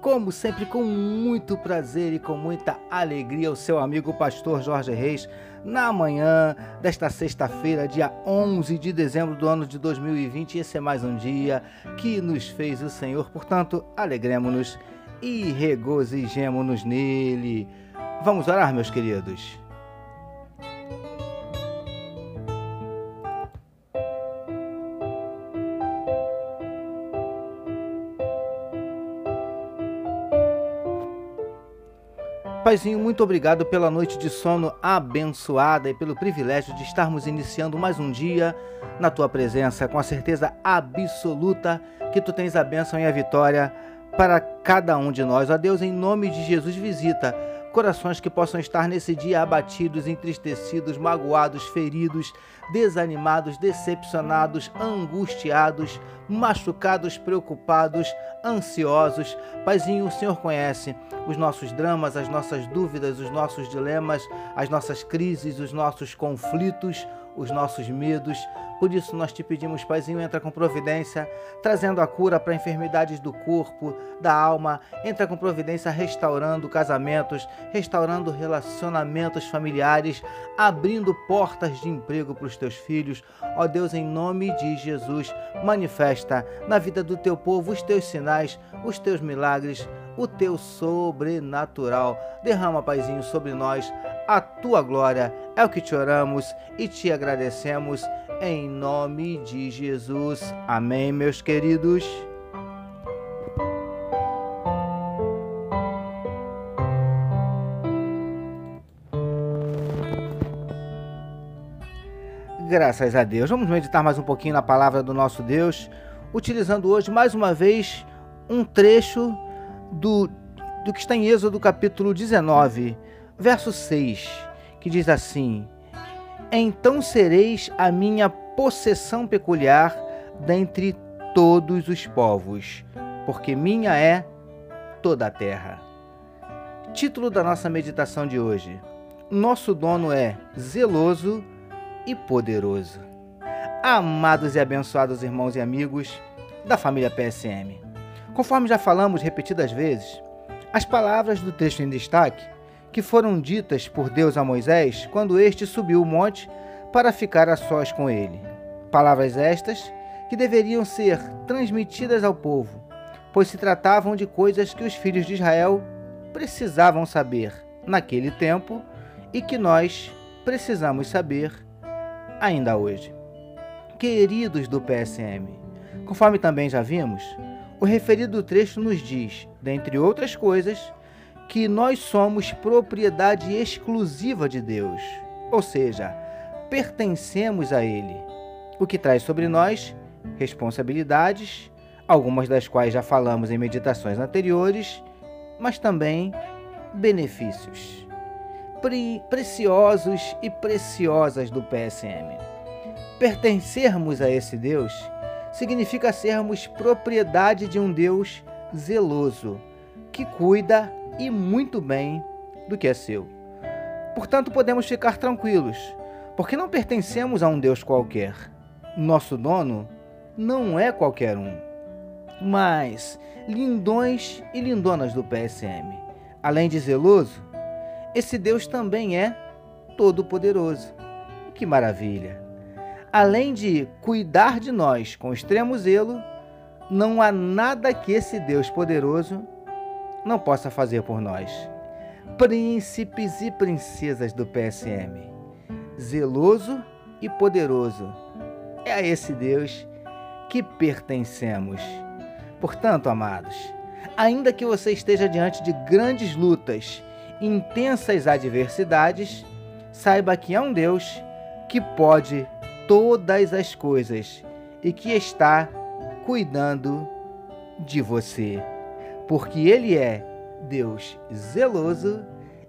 Como sempre, com muito prazer e com muita alegria, o seu amigo pastor Jorge Reis, na manhã desta sexta-feira, dia 11 de dezembro do ano de 2020. Esse é mais um dia que nos fez o Senhor, portanto, alegremos-nos e regozijemos-nos nele. Vamos orar, meus queridos. Paizinho, muito obrigado pela noite de sono abençoada e pelo privilégio de estarmos iniciando mais um dia na tua presença, com a certeza absoluta que tu tens a bênção e a vitória para cada um de nós. Ó Deus, em nome de Jesus, visita corações que possam estar nesse dia abatidos, entristecidos, magoados, feridos, desanimados, decepcionados, angustiados, machucados, preocupados, ansiosos. Paizinho, o Senhor conhece os nossos dramas, as nossas dúvidas, os nossos dilemas, as nossas crises, os nossos conflitos, os nossos medos. Por isso nós te pedimos, Paizinho, entra com providência, trazendo a cura para enfermidades do corpo, da alma. Entra com providência restaurando casamentos, restaurando relacionamentos familiares, abrindo portas de emprego para os teus filhos. Ó Deus, em nome de Jesus, manifesta na vida do teu povo os teus sinais, os teus milagres, o teu sobrenatural. Derrama, Paizinho, sobre nós a tua glória. É o que te oramos e te agradecemos em nome de Jesus. Amém, meus queridos. Graças a Deus. Vamos meditar mais um pouquinho na palavra do nosso Deus, utilizando hoje mais uma vez um trecho do, do que está em Êxodo capítulo 19, verso 6, que diz assim: Então sereis a minha possessão peculiar dentre todos os povos, porque minha é toda a terra. Título da nossa meditação de hoje: Nosso dono é zeloso e poderoso. Amados e abençoados irmãos e amigos da família PSM. Conforme já falamos repetidas vezes, as palavras do texto em destaque que foram ditas por Deus a Moisés quando este subiu o monte para ficar a sós com ele. Palavras estas que deveriam ser transmitidas ao povo, pois se tratavam de coisas que os filhos de Israel precisavam saber naquele tempo e que nós precisamos saber ainda hoje. Queridos do PSM, conforme também já vimos, o referido trecho nos diz, dentre outras coisas, que nós somos propriedade exclusiva de Deus, ou seja, pertencemos a Ele, o que traz sobre nós responsabilidades, algumas das quais já falamos em meditações anteriores, mas também benefícios pre preciosos e preciosas do PSM. Pertencermos a esse Deus significa sermos propriedade de um Deus zeloso, que cuida e muito bem do que é seu. Portanto, podemos ficar tranquilos, porque não pertencemos a um Deus qualquer. Nosso dono não é qualquer um, mas lindões e lindonas do PSM. Além de zeloso, esse Deus também é todo-poderoso. Que maravilha! Além de cuidar de nós com extremo zelo, não há nada que esse Deus poderoso não possa fazer por nós. Príncipes e princesas do PSM, zeloso e poderoso, é a esse Deus que pertencemos. Portanto, amados, ainda que você esteja diante de grandes lutas, intensas adversidades, saiba que há um Deus que pode todas as coisas e que está cuidando de você porque Ele é Deus zeloso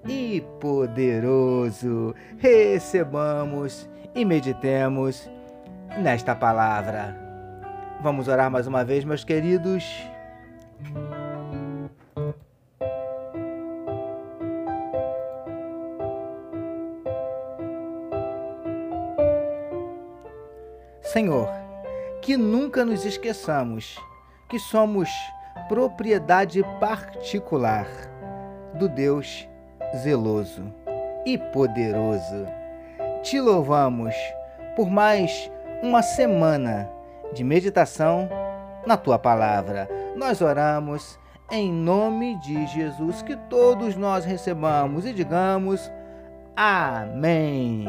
e poderoso. Recebamos e meditemos nesta palavra. Vamos orar mais uma vez, meus queridos. Senhor, que nunca nos esqueçamos que somos propriedade particular do Deus zeloso e poderoso. Te louvamos por mais uma semana de meditação na tua palavra. Nós oramos em nome de Jesus que todos nós recebamos e digamos amém.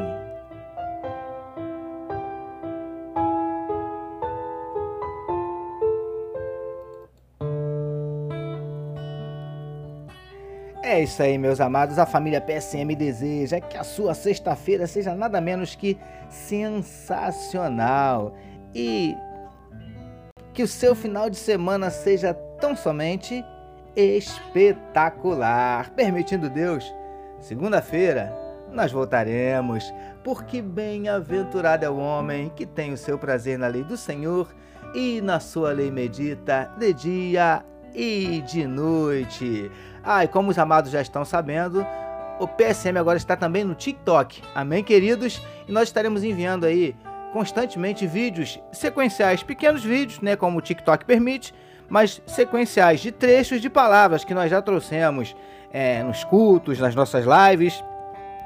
É isso aí, meus amados. A família PSM deseja que a sua sexta-feira seja nada menos que sensacional e que o seu final de semana seja tão somente espetacular. Permitindo Deus, segunda-feira nós voltaremos, porque bem-aventurado é o homem que tem o seu prazer na lei do Senhor e na sua lei medita de dia e de noite. Ah, e como os amados já estão sabendo, o PSM agora está também no TikTok. Amém, queridos? E nós estaremos enviando aí constantemente vídeos sequenciais, pequenos vídeos, né, como o TikTok permite, mas sequenciais de trechos de palavras que nós já trouxemos é, nos cultos, nas nossas lives.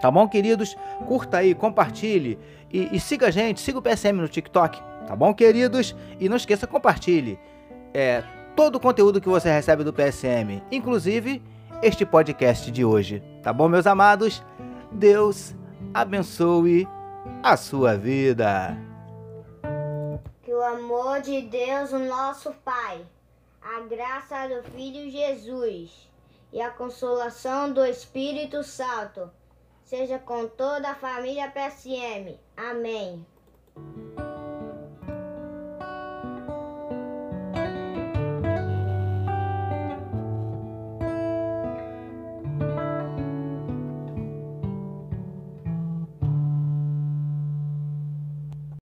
Tá bom, queridos? Curta aí, compartilhe e, e siga a gente, siga o PSM no TikTok. Tá bom, queridos? E não esqueça, compartilhe. É, todo o conteúdo que você recebe do PSM, inclusive este podcast de hoje. Tá bom, meus amados? Deus abençoe a sua vida. Que o amor de Deus, o nosso Pai, a graça do Filho Jesus e a consolação do Espírito Santo seja com toda a família PSM. Amém.